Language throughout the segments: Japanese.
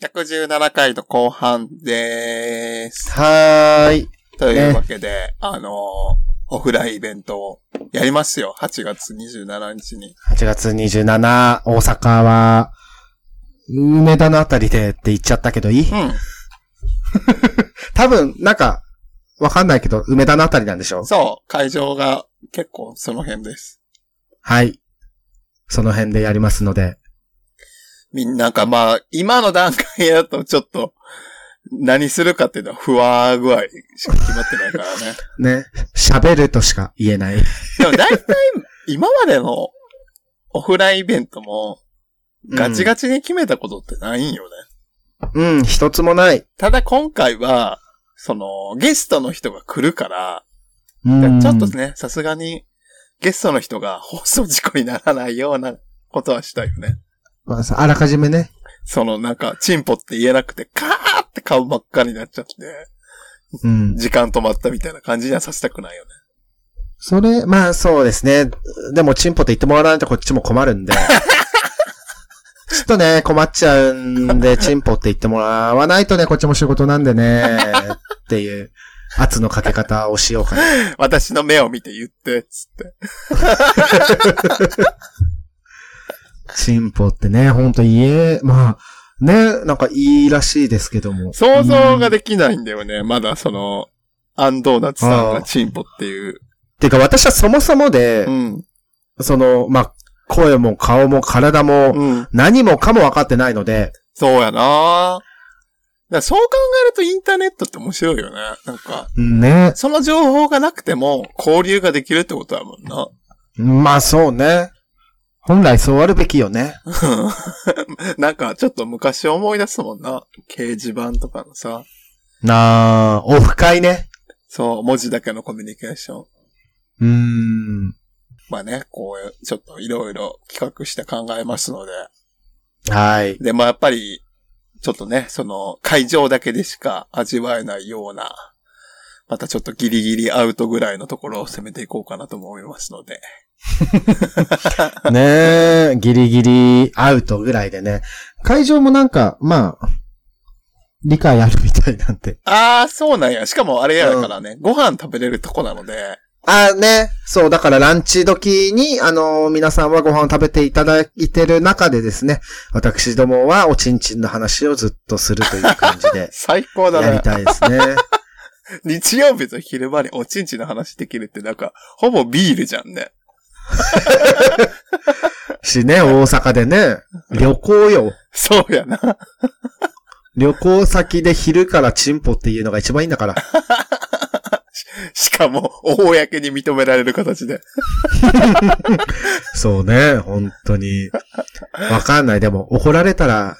117回の後半でーす。はーい。というわけで、あのーオフラインイベントをやりますよ。8月27日に。8月27、大阪は、梅田のあたりでって言っちゃったけどいい？うん。多分、なんか、わかんないけど、梅田のあたりなんでしょそう。会場が結構その辺です。はい。その辺でやりますので。みんなかまあ、今の段階だとちょっと、何するかっていうのは不和具合しか決まってないからね。ね。喋るとしか言えない。でも大体、今までのオフラインイベントも、ガチガチに決めたことってないんよね。うん、一つもない。ただ今回は、その、ゲストの人が来るから、うん。ちょっとね、さすがに、ゲストの人が 放送事故にならないようなことはしたいよね。まあさあらかじめね。そのなんか、チンポって言えなくて、カーって顔ばっかりになっちゃって、うん。時間止まったみたいな感じにはさせたくないよね。それ、まあそうですね。でも、チンポって言ってもらわないとこっちも困るんで。ちょっとね、困っちゃうんで、チンポって言ってもらわないとね、こっちも仕事なんでね、っていう、圧のかけ方をしようかな。私の目を見て言って、つって。チンポってね、ほんと言え、まあ、ね、なんかいいらしいですけども。想像ができないんだよね。まだその、アンドーナツさんがチンポっていう。てか私はそもそもでう、ん。その、まあ、声も顔も体もうん。何もかも分かってないので、そうやなだそう考えるとインターネットって面白いよね。なんか、ね。その情報がなくても交流ができるってことだもんな。まあそうね。本来そうあるべきよね。なんかちょっと昔思い出すもんな。掲示板とかのさ。なあ、オフ会ね。そう、文字だけのコミュニケーション。うーん。まあね、こう、ちょっといろいろ企画して考えますので。はい。でもやっぱり、ちょっとね、その、会場だけでしか味わえないような、またちょっとギリギリアウトぐらいのところを攻めていこうかなと思いますので。ねえ、ギリギリアウトぐらいでね。会場もなんか、まあ、理解あるみたいなんで。ああ、そうなんや。しかもあれやからね、ご飯食べれるとこなので、あね。そう、だからランチ時に、あの皆さんはご飯を食べていただいてる中でですね、私どもはおちんちんの話をずっとするという感じで 最高だやりね。たいですね。日曜日と昼間におちんちんの話できるってなんか、ほぼビールじゃんね。しね、大阪でね、旅行よ。そうやな。旅行先で昼からチンポっていうのが一番いいんだから。しかも、公に認められる形で。そうね、本当に。わかんない。でも、怒られたら、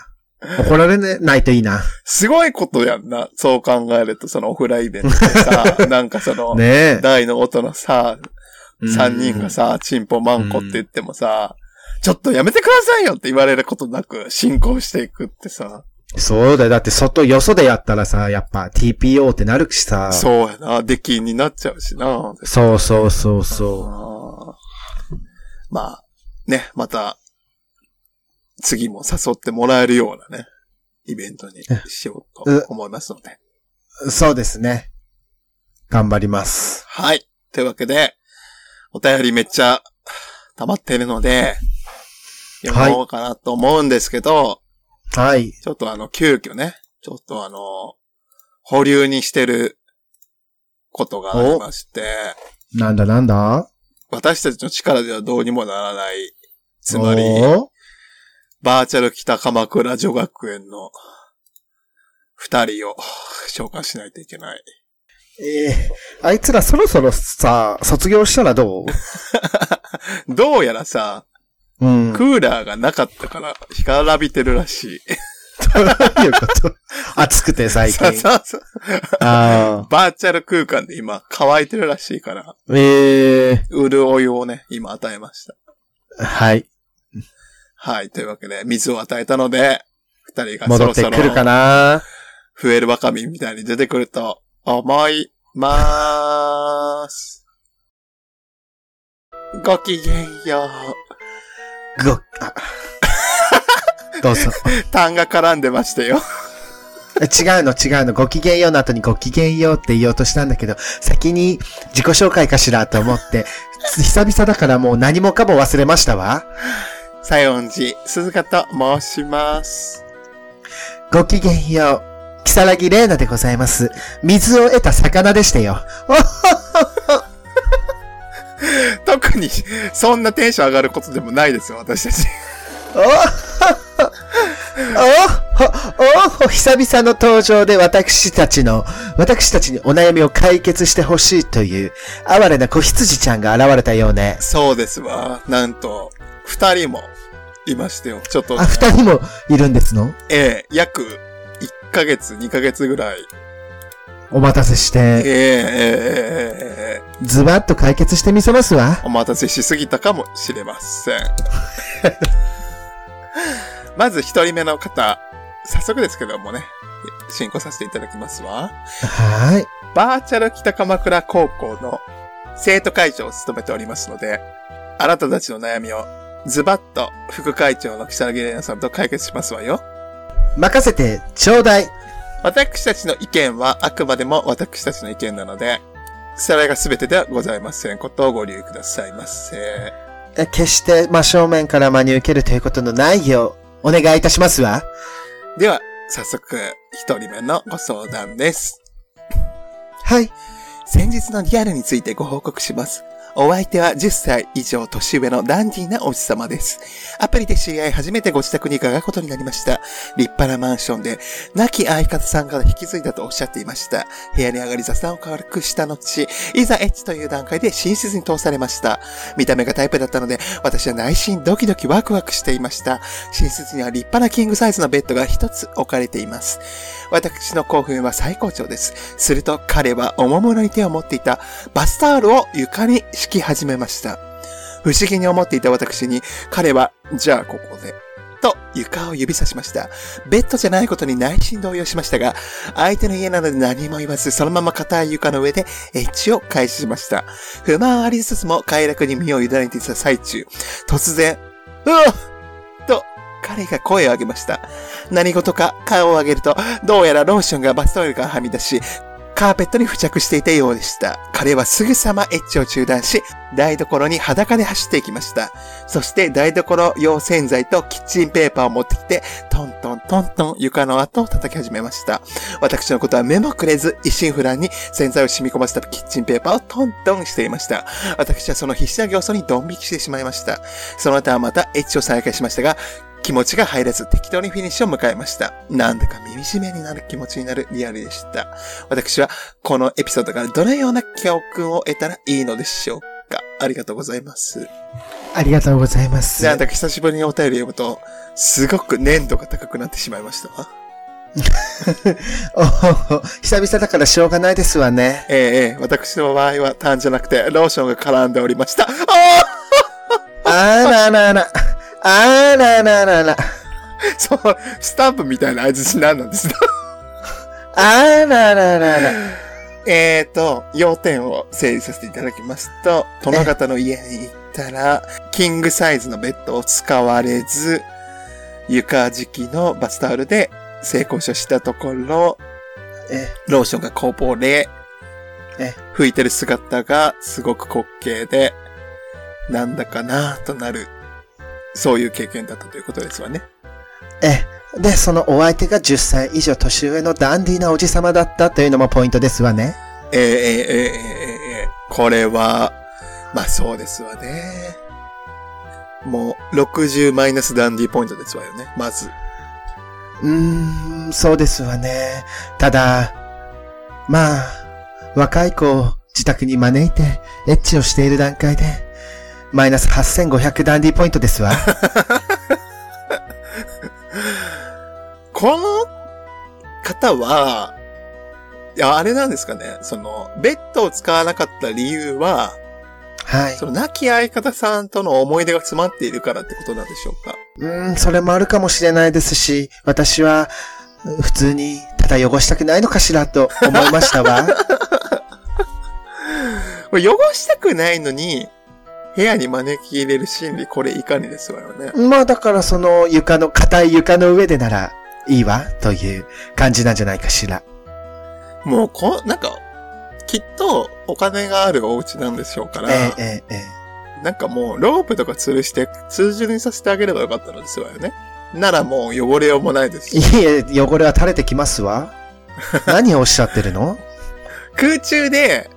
怒られないといいな。すごいことやんな。そう考えると、そのオフラインイベントでさ、なんかその、ね大の音のさ、え。三人がさ、チンポマンコって言ってもさ、ちょっとやめてくださいよって言われることなく進行していくってさ、うんそうだよ。だって外、よそでやったらさ、やっぱ TPO ってなるしさ。そうやな、出禁になっちゃうしな。そうそうそうそあーまあ、ね、また、次も誘ってもらえるようなね、イベントにしようと思いますので。う。そうですね。頑張ります。はい。というわけで、お便りめっちゃ溜まってるので、読もうかなと思うんですけど、はい。ちょっとあの、急遽ね、ちょっとあの、保留にしてることがありまして、なんだなんだ？私たちの力ではどうにもならない、つまり、バーチャル北鎌倉女学園の二人を 紹介しないといけない。ええあいつらそろそろさ、卒業したらどう？どうやらさ、うん。クーラーがなかったから干からびてるらしい。どういうこと？暑くて最 そう近。そうそう。ああ。バーチャル空間で今乾いてるらしいから、ええ潤いをね、今与えました。はい。はい。というわけで、水を与えたので、二人がそ戻ってろそろくるかな増えるバカミみたいに出てくると思いまーす。ごきげんよう。ご、あ。どうぞ。単が絡んでましたよ。違うの違うの。ごきげんようの後にごきげんようって言おうとしたんだけど、先に自己紹介かしらと思って、久々だからもう何もかも忘れましたわ。西園寺鈴鹿と申します。ごきげんよう。木更木玲奈でございます。水を得た魚でしたよ。特に、そんなテンション上がることでもないですよ、私たち。お おお久々の登場で私たちの、私たちにお悩みを解決してほしいという、哀れな子羊ちゃんが現れたようね。そうですわ。なんと、二人もいましてよ。ちょっとあ、、二人もいるんですの？ええ約1ヶ月、2ヶ月ぐらい。お待たせしええて、ええええズバッと解決してみせますわ。お待たせしすぎたかもしれません。まず一人目の方、早速ですけどもね、進行させていただきますわ。はバーチャル北鎌倉高校の生徒会長を務めておりますので、あなたたちの悩みをズバッと副会長の木更木玲奈さんと解決しますわよ。い。任せて、ちょうだい。私たちの意見はあくまでも私たちの意見なので、それが全てではございませんことをご留意くださいませ。え決して真正面から真に受けるということのないよう、お願いいたしますわ。では、早速、一人目のご相談です。はい。先日のリアルについてご報告します。お相手は10歳以上年上のダンディーなおじさまです。アプリで知り合い初めてご自宅に伺うことになりました。立派なマンションで、亡き相方さんから引き継いだとおっしゃっていました。部屋に上がり雑談を軽くした後、いざエッチという段階で寝室に通されました。見た目がタイプだったので、私は内心ドキドキワクワクしていました。寝室には立派なキングサイズのベッドが一つ置かれています。私の興奮は最高潮です。すると彼はおもむろに手を持っていたバスタオルを床に敷き始めました。不思議に思っていた私に彼は、じゃあここで、と床を指さしました。ベッドじゃないことに内心動揺しましたが、相手の家なので何も言わず、そのまま硬い床の上でエッジを開始しました。不満ありつつも快楽に身を委ねていた最中、突然、うわと彼が声を上げました。何事か顔を上げると、どうやらローションがバスタオルからはみ出し、カーペットに付着していたようでした。彼はすぐさまエッチを中断し、台所に裸で走っていきました。そして台所用洗剤とキッチンペーパーを持ってきて、トントントントン床の跡を叩き始めました。私のことは目もくれず、一心不乱に洗剤を染み込ませたキッチンペーパーをトントンしていました。私はその必死な形相にドン引きしてしまいました。その後はまたエッチを再開しましたが、気持ちが入らず適当にフィニッシュを迎えました。なんだか耳しめになる気持ちになるリアルでした。私はこのエピソードからどのような教訓を得たらいいのでしょうかありがとうございます。ありがとうございます。なんだか久しぶりにお便り読むと、すごく粘度が高くなってしまいましたわ。お久々だからしょうがないですわね。ええええ私の場合は単じゃなくて、ローションが絡んでおりました。あああららら。あらららら。そう、スタンプみたいな合図何なんですか あらららら。えーと、要点を整理させていただきますと、殿方の家に行ったら、キングサイズのベッドを使われず、床敷きのバスタオルで成功者したところ、え、ローションがこぼれ、え拭いてる姿がすごく滑稽で、なんだかなとなる、そういう経験だったということですわね。え、で、そのお相手が10歳以上年上のダンディーなおじさまだったというのもポイントですわね。えー、えー、えー、えーえーこれは、まあそうですわね。もう、60マイナスダンディポイントですわよね、まず。うーん、そうですわね。ただ、まあ、若い子を自宅に招いてエッチをしている段階で、マイナス8500ダンディポイントですわ。この方は、いや、あれなんですかね、その、ベッドを使わなかった理由は、はいそ。の亡き相方さんとの思い出が詰まっているからってことなんでしょうか。うーん、それもあるかもしれないですし、私は、普通に、ただ汚したくないのかしらと思いましたわ。汚したくないのに、部屋に招き入れる心理、これいかにですわよね。まあだからその床の、硬い床の上でならいいわ、という感じなんじゃないかしら。もうこ、なんか、きっとお金があるお家なんでしょうから、えええええなんかもうロープとか吊るして通常にさせてあげればよかったのですわよね。ならもう汚れようもないですえ。し。いえ、汚れは垂れてきますわ。何をおっしゃってるの？空中で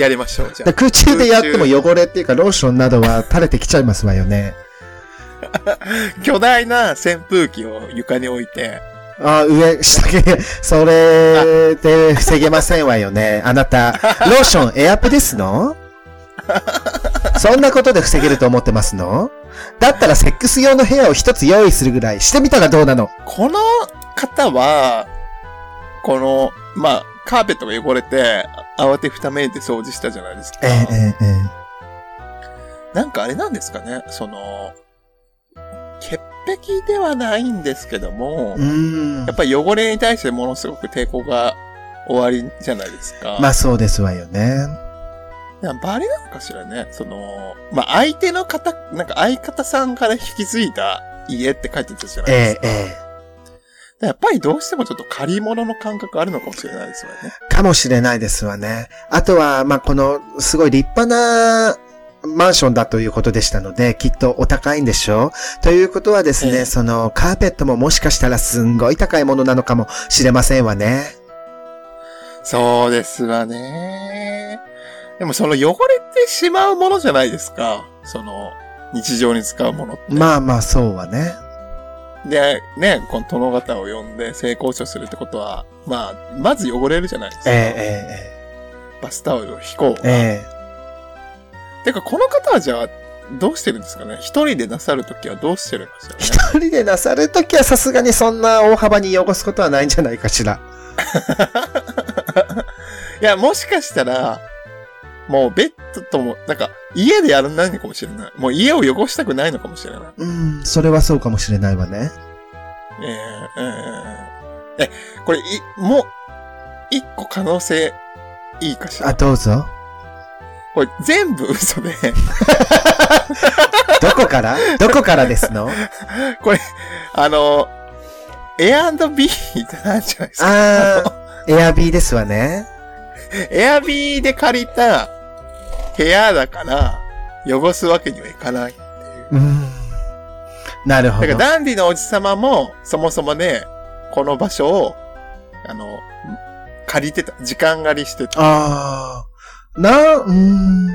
やりましょう、じゃあ。空中でやっても汚れっていうかローションなどは垂れてきちゃいますわよね。巨大な扇風機を床に置いて、あ、上、下着、それで防げませんわよね。あなた、ローションエアプですの？そんなことで防げると思ってますの？だったらセックス用の部屋を一つ用意するぐらいしてみたらどうなの？この方は、この、まあ、カーペットが汚れて、慌てふためいて掃除したじゃないですか。ええ、ええ。なんかあれなんですかね、その、潔癖ではないんですけども、やっ。ぱり汚れに対してものすごく抵抗が終わりじゃないですか。まあそうですわよね。バレなのかしらね。その、まあ、相手の方、なんか相方さんから引き継いだ家って書いてたじゃないでええ、すか。ええ。やっぱりどうしてもちょっと借り物の感覚あるのかもしれないですよね。かもしれないですわね。あとは、まあ、この、すごい立派な、マンションだということでしたので、きっとお高いんでしょうということはですね、ええその、カーペットももしかしたらすんごい高いものなのかもしれませんわね。そうですわね。でもその汚れてしまうものじゃないですか。その、日常に使うものって。まあまあ、そうはね。で、ね、この殿方を呼んで性交渉するってことは、まあ、まず汚れるじゃないですか。ええ、バスタオルを引こうが。ええ、ええ。てか、この方はじゃあ、どうしてるんですかね？一人でなさるときはどうしてるんですよね？一人でなさるときはさすがにそんな大幅に汚すことはないんじゃないかしら。いや、もしかしたら、もうベッドとも、なんか、家でやらないのかもしれない。もう家を汚したくないのかもしれない。うん、それはそうかもしれないわね。えー、えー、え、これ、い、もう、一個可能性、いいかしあ、ら。どうぞ。これ、全部嘘で、どこから？どこからですの？これ、あの、A&B ってなんじゃないですか？あー、エアビーですわね。エアビーで借りた部屋だから、汚すわけにはいかないっていう。うん。なるほどだから。ダンディのおじさまも、そもそもね、この場所を、あの、借りてた。時間借りしてた。ああ。な、うーん。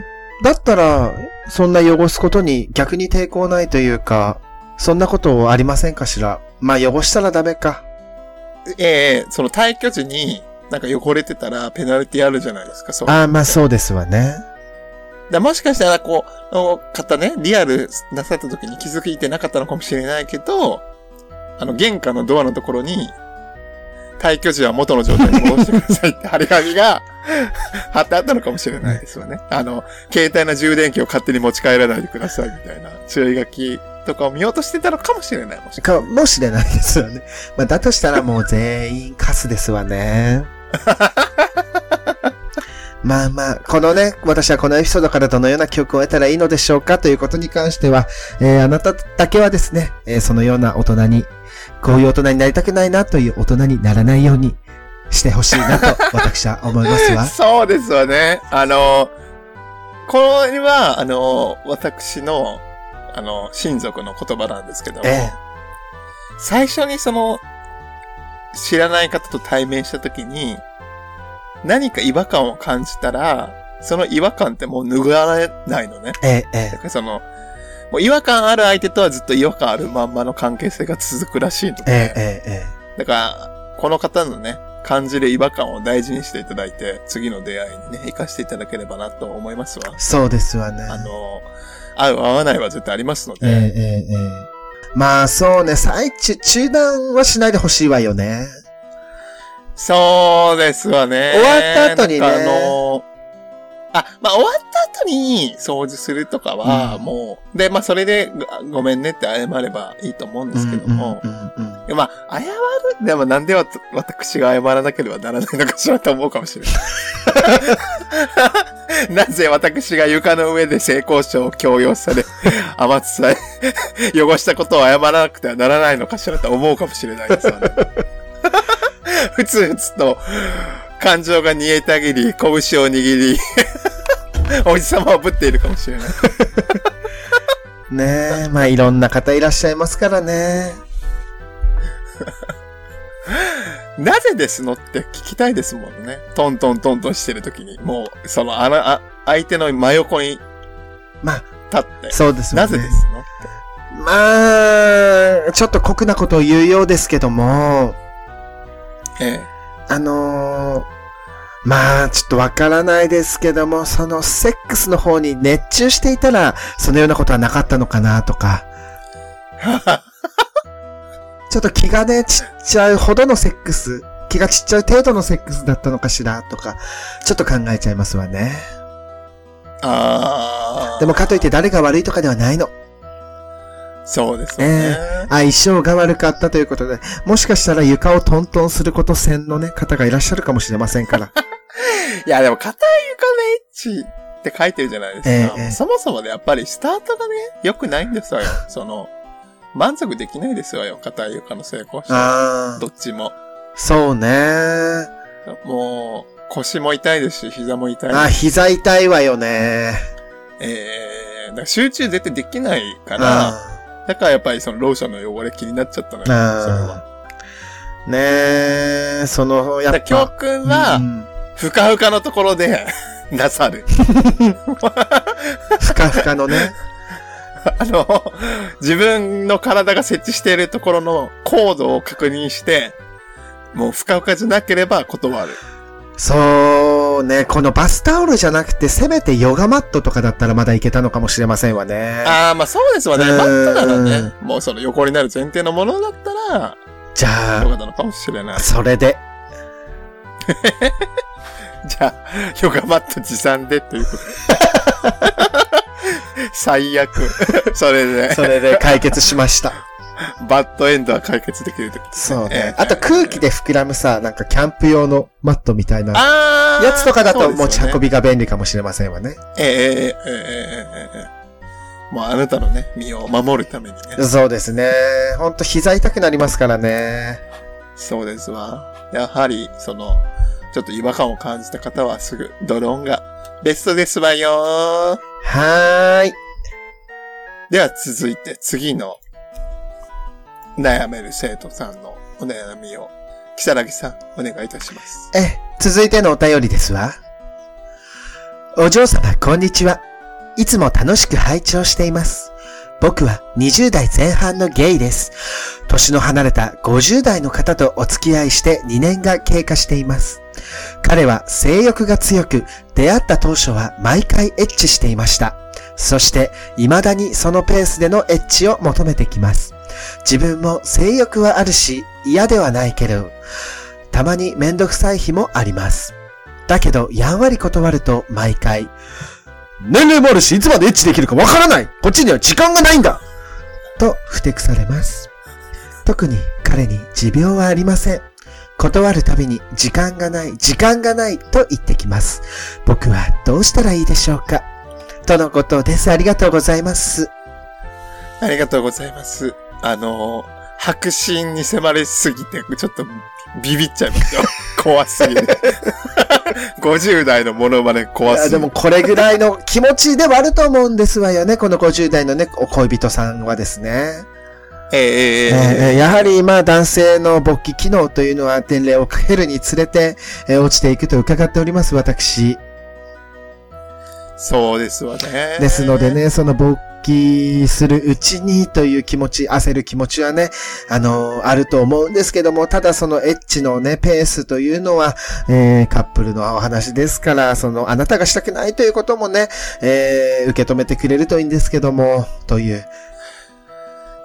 だったら、そんな汚すことに逆に抵抗ないというか、そんなことありませんかしら？まあ汚したらダメか。ええその退去時に、なんか汚れてたらペナルティあるじゃないですか、そう。ああ、まあそうですわね。だもしかしたら、こう、の方ね、リアルなさった時に気づいてなかったのかもしれないけど、あの、玄関のドアのところに、退去時は元の状態に戻してくださいって 張り紙が貼ってあったのかもしれないですよね。あの、携帯の充電器を勝手に持ち帰らないでくださいみたいな注意書きとかを見ようとしてたのかもしれない。もしかかもしれないですよね。まあだとしたらもう全員カスですわね。まあまあ、このね、私はこのエピソードからどのような記憶を得たらいいのでしょうかということに関しては、えーあなただけはですね、えーそのような大人に、こういう大人になりたくないなという大人にならないようにしてほしいなと私は思いますわ。そうですわね。あの、これは、あの、私の、あの、親族の言葉なんですけども、え最初にその、知らない方と対面したときに、何か違和感を感じたら、その違和感ってもう拭われないのね。えええだからその、もう違和感ある相手とはずっと違和感あるまんまの関係性が続くらしいので、ええええだから、この方のね、感じる違和感を大事にしていただいて、次の出会いにね、生かしていただければなと思いますわ。そうですわね。あの、合う合わないは絶対ありますので、ええええええまあそうね、最中、中断はしないでほしいわよね。そうですわね。終わった後にねあの、あ、まあ終わった後に掃除するとかは、うんもう、で、まあそれでごごめんねって謝ればいいと思うんですけども、まあ、謝る、でもなんでわ私が謝らなければならないのかしらと思うかもしれない。なぜ私が床の上で性交渉を強要され、天津さえ汚したことを謝らなくてはならないのかしらと思うかもしれないですよね。ふつふつと感情が煮えたぎり、拳を握り、おじさまをぶっているかもしれない。ねえ、まあいろんな方いらっしゃいますからね。なぜですのって聞きたいですもんね。トントントントンしてる時に。もう、その、あの、あ、相手の真横にまあ、立って。そうですよね。なぜですのって。まあ、ちょっと酷なことを言うようですけども、ええ。あのーまあ、ちょっとわからないですけども、そのセックスの方に熱中していたら、そのようなことはなかったのかなとか、ちょっと気がね、ちっちゃいほどのセックス、気がちっちゃい程度のセックスだったのかしらとか、ちょっと考えちゃいますわね。ああ。でもかといって誰が悪いとかではないの。そうですよね。相性が悪かったということで、もしかしたら床をトントンすること専のね、方がいらっしゃるかもしれませんから。いや、でも、硬い床のエッチって書いてるじゃないですか。ええそもそもね、やっぱりスタートがね、良くないんですわよ。その、満足できないですわよ。硬い床の成功者は。ああ、どっちも。そうね。もう、腰も痛いですし、膝も痛いあ、膝痛いわよね。えー、だから集中絶対できないから、あだからやっぱりそのローションの汚れ気になっちゃったのよ。それは。ーねえ、その、やっぱ。教訓はう、んふかふかのところで、なさる。ふかふかのね。あの、自分の体が設置しているところの高度を確認して、もうふかふかじゃなければ断る。そうね、このバスタオルじゃなくて、せめてヨガマットとかだったらまだいけたのかもしれませんわね。ああ、まあそうですわね。うんマットならね、もうその横になる前提のものだったら、じゃよかったのかもしれないあ、。それで。じゃあ、ヨガマット持参でということで。最悪。それで、それで解決しました。バッドエンドは解決できるとき、ね、そうね。あと空気で膨らむさ、なんかキャンプ用のマットみたいなやつとかだと持ち運びが便利かもしれませんわね。え、ね、えー、えー、えー、ええもうあなたのね、身を守るためにね。そうですね。ほんと膝痛くなりますからね。そうですわ。やはり、その、ちょっと違和感を感じた方はすぐ、ドローンがベストですわよはーい。では続いて次の悩める生徒さんのお悩みを、木更木さん、お願いいたします。え、続いてのお便りですわ。お嬢様、こんにちは。いつも楽しく拝聴しています。僕は20代前半のゲイです。年の離れた50代の方とお付き合いして2年が経過しています。彼は性欲が強く、出会った当初は毎回エッチしていました。そして、未だにそのペースでのエッチを求めてきます。自分も性欲はあるし、嫌ではないけど、たまにめんどくさい日もあります。だけど、やんわり断ると毎回、年齢もあるし、いつまでエッチできるかわからないこっちには時間がないんだと、ふてくされます。特に彼に持病はありません。断るたびに時間がない、時間がないと言ってきます。僕はどうしたらいいでしょうかとのことです。ありがとうございます。ありがとうございます。あの、白真に迫りすぎて、ちょっとビビっちゃいますよ。怖すぎる。50代のモノマネ怖すぎる。でもこれぐらいの気持ちではあると思うんですわよね。この50代のね、お恋人さんはですね。えええええええーやはりまあ男性の勃起機能というのは年齢をかけるにつれて、えー落ちていくと伺っております、私。そうですわね。ですので。ね、その勃起するうちにという気持ち、焦る気持ちはね、あのーあると思うんですけども、ただそのエッチのね、ペースというのは、えーカップルのお話ですから、その、あなたがしたくないということもね、えー受け止めてくれるといいんですけども、という。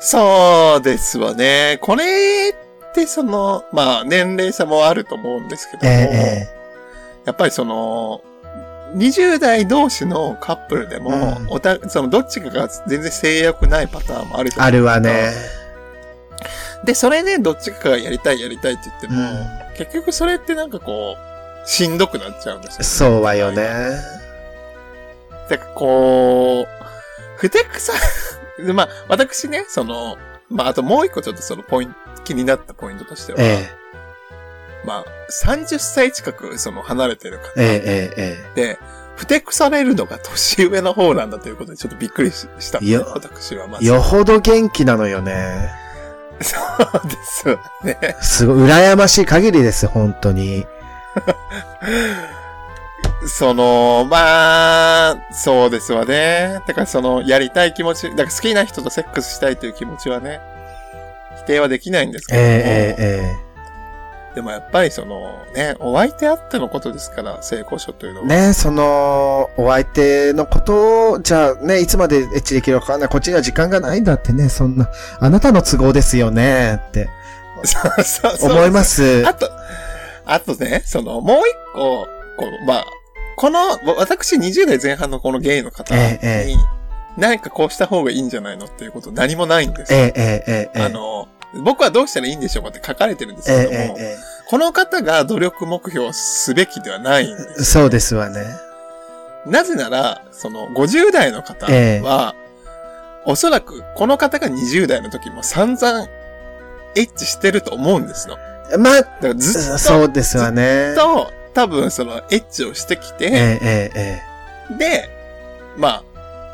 そうですわね。これってその、まあ年齢差もあると思うんですけども、えやっぱりその、20代同士のカップルでも、うんおた、そのどっちかが全然性欲ないパターンもあるあいるわね。で、それでどっちかがやりたいやりたいって言ってうも、ん。結局それってなんかこう、しんどくなっちゃうんですよ、そうはよ。ね。だからこう、ふてくさ、で まあ、私ね、その、まあ、あともう一個ちょっとそのポイント、気になったポイントとしては、えまあ、30歳近くその離れてる方え、ええ、えで、ふてくされるのが年上の方なんだということでちょっとびっくりししたんで、いや私はまえ。ず。よほど元気なのよね。そうですよね。すごい、羨ましい限りです、本当に。その、まあ、そうですわね。だからその、やりたい気持ち、だから好きな人とセックスしたいという気持ちはね、否定はできないんですけども、ええ、えでもやっぱりその、ね、お相手あってのことですから、性交渉というのは。え。ねその、お相手のことを、じゃあね、いつまでエッチできるかわかんない。こっちには時間がないんだってね、そんな、あなたの都合ですよね、ってそうそうそう思います。あと、あとね、その、もう一個、こう、まあ、この、わ私20代前半のこのゲイの方に、えええ何かこうした方がいいんじゃないのっていうこと何もないんですよ。ええ、ええ、ええ。あの、僕はどうしたらいいんでしょうかって書かれてるんですええ、けども、ええ、えこの方が努力目標をすべきではないんでえ。そうですわね。なぜなら、その50代の方ええは、おそらくこの方が20代の時も散々エッチしてると思うんですの。まあ、だからずっと、そうですわね。と、多分そのエッチをしてきて、で、まあ、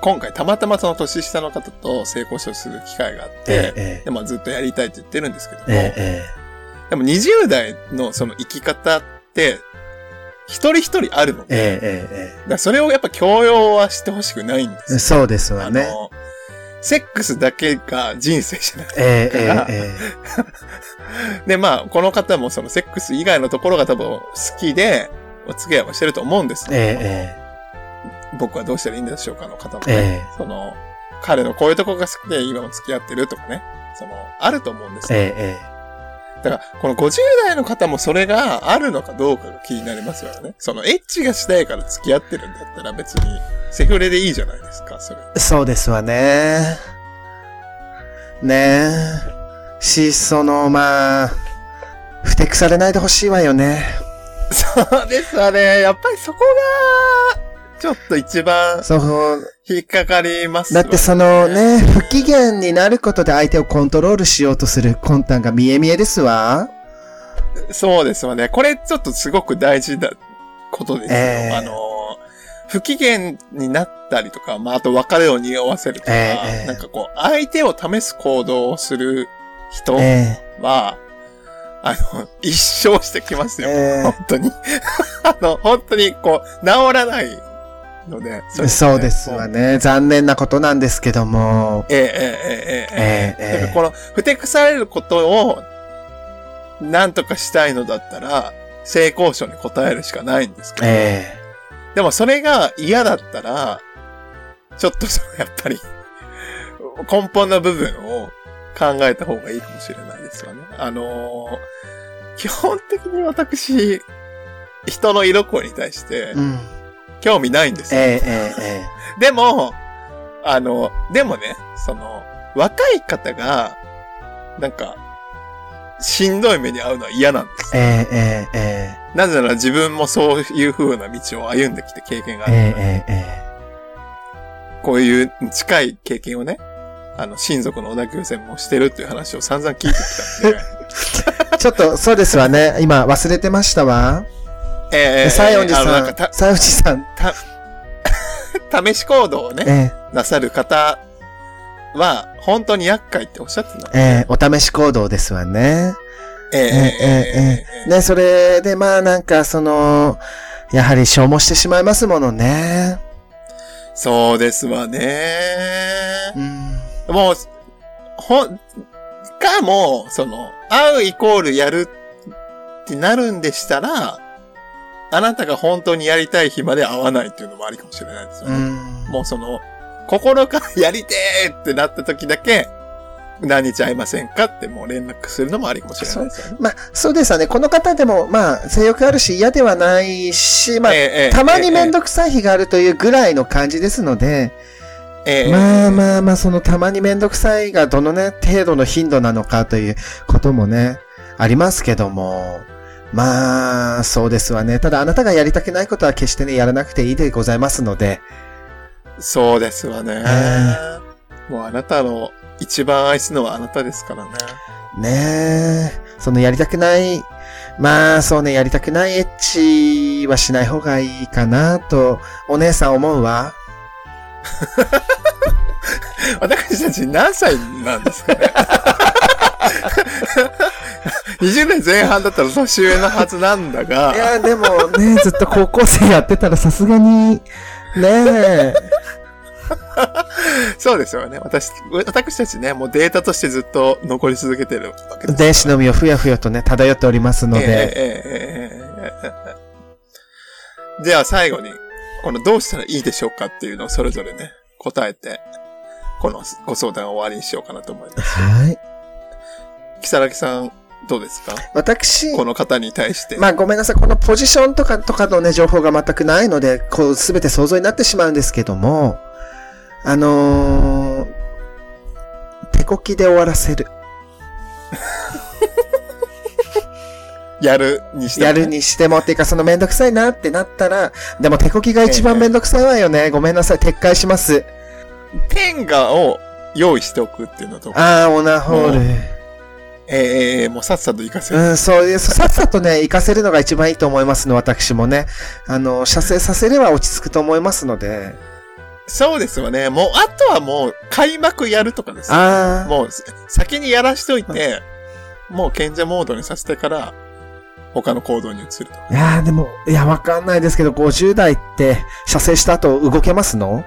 今回たまたまその年下の方と性交渉する機会があって、え、ええ、でまあずっとやりたいって言ってるんですけども、ええ、えでも20代のその生き方って、一人一人あるので、だからそれをやっぱ強要はしてほしくないんです。そうですわね。あの、セックスだけが人生じゃない。ええ、ええ、え で、まあ、この方もそのセックス以外のところが多分好きで、お付き合いはしてると思うんですえ、けど、え僕はどうしたらいいんでしょうかの方もえ、えね、え、その、彼のこういうところが好きで今も付き合ってるとかね、その、あると思うんですよ。ええ、だから、この50代の方もそれがあるのかどうかが気になりますよね。その、エッチがしたいから付き合ってるんだったら別に、セフレでいいじゃないですか、それ。そうですわね。ねえ。し、その、まあ、ふてくされないでほしいわよね。そうですわね。やっぱりそこが、ちょっと一番そう、引っかかりますわだってそのね、不機嫌になることで相手をコントロールしようとする魂胆が見え見えですわ。そうですわね。これちょっとすごく大事なことですよ。ええあの、不機嫌になったりとか、まあ、あと別れを匂わせるとか、ええなんかこう、相手を試す行動をする人えは、あの、一生してきますよ。ええ本当に。あの、本当にこう、治らないので。えそうですわね。ね。残念なことなんですけども。えええええええこの、ふてくされることを、なんとかしたいのだったら、性交渉に答えるしかないんですけど、えでもそれが嫌だったら、ちょっとその、やっぱり、根本の部分を考えた方がいいかもしれないですよね。あのー基本的に私、人の色恋に対してえうん。興味ないんですよ。えええええでも、あの、でもね、その、若い方が、なんか、しんどい目に遭うのは嫌なんです。ええええなぜなら自分もそういう風な道を歩んできて経験があるええええこういう近い経験をね、あの、親族の小田急線もしてるっていう話を散々聞いてきたんで、ちょっと、そうですわね。今忘れてましたわ。ええ、西園寺さん、ん西恩寺さん。試し行動をね、えー、なさる方は、本当に厄介っておっしゃってた、ね、ええー、お試し行動ですわね。えー、えー、えー、えー、ね、それで、まあなんか、その、やはり消耗してしまいますものね。そうですわね。うん、もう、ほ、かも、その、会うイコールやるってなるんでしたら、あなたが本当にやりたい日まで会わないっていうのもありかもしれないですよね。うん。もうその、心からやりてーってなった時だけ、何日会いませんかってもう連絡するのもありかもしれないですよね。まあ、そうですよね。この方でも、まあ、性欲あるし嫌ではないし、まあ、えたまにめんどくさい日があるというぐらいの感じですので、ええまあまあまあ、そのたまにめんどくさいがどのね、程度の頻度なのかということもね、ありますけども、まあ、そうですわね。ただあなたがやりたくないことは決してね、やらなくていいでございますので、そうですわね。えもうあなたの一番愛すのはあなたですからね。ねえ、そのやりたくない、まあそうね、やりたくないエッチはしない方がいいかなと、お姉さん思うわ。私たち何歳なんですかね20年前半だったら年上のはずなんだが。いや、でもね、ずっと高校生やってたらさすがに、ねえ。そうですよね。私、私たちね、もうデータとしてずっと残り続けてるわけです。電子のみをふやふやとね、漂っておりますので。えー、えー、えー、では最後に、このどうしたらいいでしょうかっていうのをそれぞれね、答えて、このご相談を終わりにしようかなと思います。はい。木更木さん、どうですか？私、この方に対して。まあごめんなさい。このポジションとかとかのね、情報が全くないので、こう、すべて想像になってしまうんですけども、あのー、手こきで終わらせる。やるにしてもねやるにしてもっていうか、そのめんどくさいなってなったら、でも手こきが一番めんどくさいわよね。ごめんなさい。撤回します。ペンガを用意しておくっていうのと、あー、オナホール。ええええもうさっさと行かせる。うん、そういう、さっさとね、行かせるのが一番いいと思いますの、私もね。あの、射精させれば落ち着くと思いますので。そうですよね。もう、あとはもう、開幕やるとかです。あもう、先にやらしといて、もう賢者モードにさせてから、他の行動に移ると。ー。いやー、でも、いや、わかんないですけど、50代って、射精した後動けますの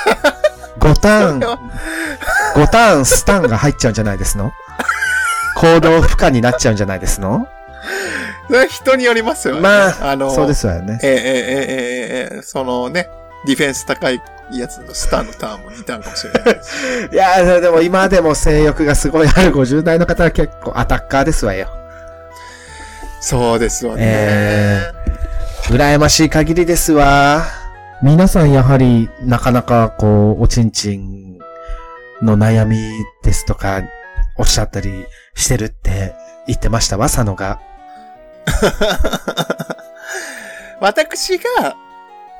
?5 ターン、5ターンスタンが入っちゃうんじゃないですの？行動不可になっちゃうんじゃないですの？人によりますよね。まあ、あの、そうですわよね。えー、えー、えー、ええそのね、ディフェンス高いやつのスターのターンも似たんかもしれないです。いや、でも今でも性欲がすごいある50代の方は結構アタッカーですわよ。そうですわね。えー、羨ましい限りですわ。皆さんやはりなかなかこう、おちんちんの悩みですとか、おっしゃったり、してるって言ってましたわ、佐野が。私が、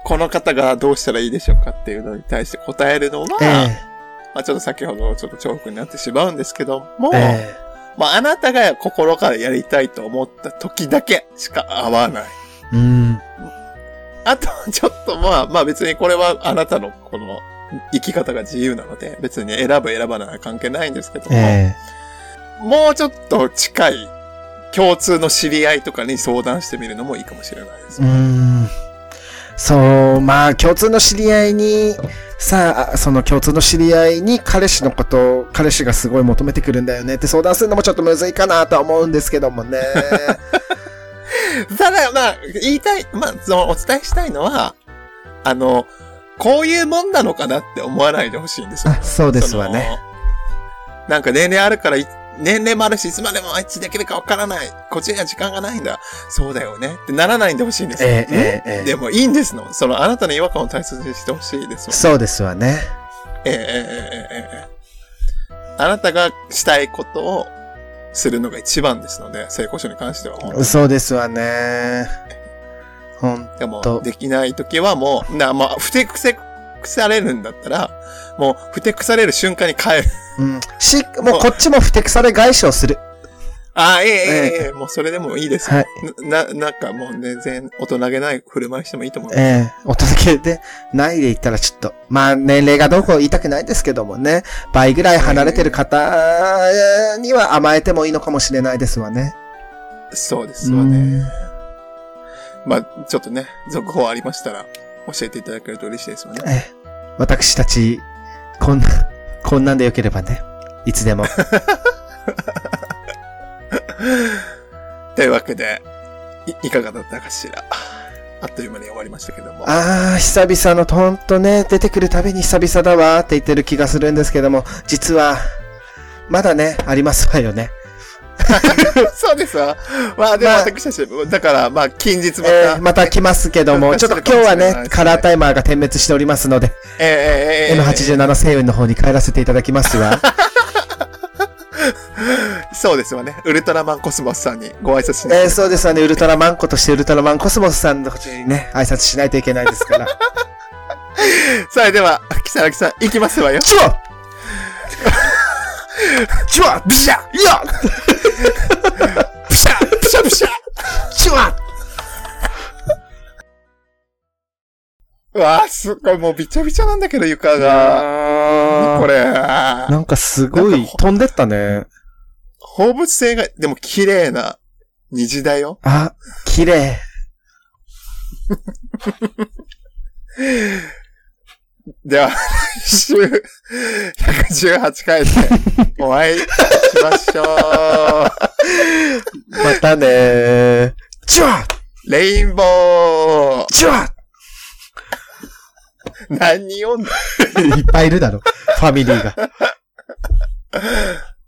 この方がどうしたらいいでしょうかっていうのに対して答えるのは、えまあちょっと先ほどちょっと重複になってしまうんですけども、ええまああなたが心からやりたいと思った時だけしか会わない。えうん。あと、ちょっとまあ、まあ別にこれはあなたのこの生き方が自由なので、別に選ぶ選ばないは関係ないんですけども、えもうちょっと近い共通の知り合いとかに相談してみるのもいいかもしれないですえう。ん。そう、まあ、共通の知り合いに、さあ、その共通の知り合いに彼氏のことを、彼氏がすごい求めてくるんだよねって相談するのもちょっとむずいかなとは思うんですけどもね。ただ、まあ、言いたい、まあ、その、お伝えしたいのは、あの、こういうもんなのかなって思わないでほしいんですよ。あそうですわね。なんか年齢あるからい、年齢もあるし、いつまでもあいつできるかわからない。こっちには時間がないんだ。そうだよね。ってならないんでほしいんですよ。えー、えー、でもいいんですの。そのあなたの違和感を大切にしてほしいですもん、ね、そうですわね。えー、えー、ええー、あなたがしたいことをするのが一番ですので、成功書に関しては。そうですわね。ほんと。でも、できないときはもう、な、まあ、ふてくせ腐されるんだったら、もう、ふてくされる瞬間に帰る。うん。し、もうこっちもふてくされ返しをする。ああ、えええええええもうそれでもいいですよ。はい。な、なんかもう全然大人げない振る舞いしてもいいと思う。ええお届けで、ないで言ったらちょっと、まあ年齢がどうこう言いたくないですけどもね、倍ぐらい離れてる方には甘えてもいいのかもしれないですわね。そうですわね。まあ、ちょっとね、続報ありましたら、教えていただけると嬉しいですよね。ええ私たち、こんな、こんなんでよければね、いつでも。というわけで、い、いかがだったかしら。あっという間に終わりましたけども。ああ、久々の、ほんとね、出てくるたびに久々だわーって言ってる気がするんですけども、実は、まだね、ありますわよね。そうですわ。まあでもまあ私たち、だからまあ近日また、えー、また来ますけども、ちょっと今日はね、カラータイマーが点滅しておりますので、えーえーえーえー N87 星雲の方に帰らせていただきますわ。そうですわね。ウルトラマンコスモスさんにご挨拶しにえー、そうですわね、ウルトラマンコとしてウルトラマンコスモスさんの口にね、挨拶しないといけないですから。さあでは、木更木さん、行きますわよ。チュワチュワビシャいやプシャプシャプシャチュワうわあ、すっごい、もうびちゃびちゃなんだけど、床が。ここれ。れ。なんかすごい飛んでったね。放物性が、でも綺麗な虹だよ。あ、綺麗。では、来週、118回でお会いしましょまたねー。チュワう。レインボーチュワ何読んだいっぱいいるだろ。ファミリーが。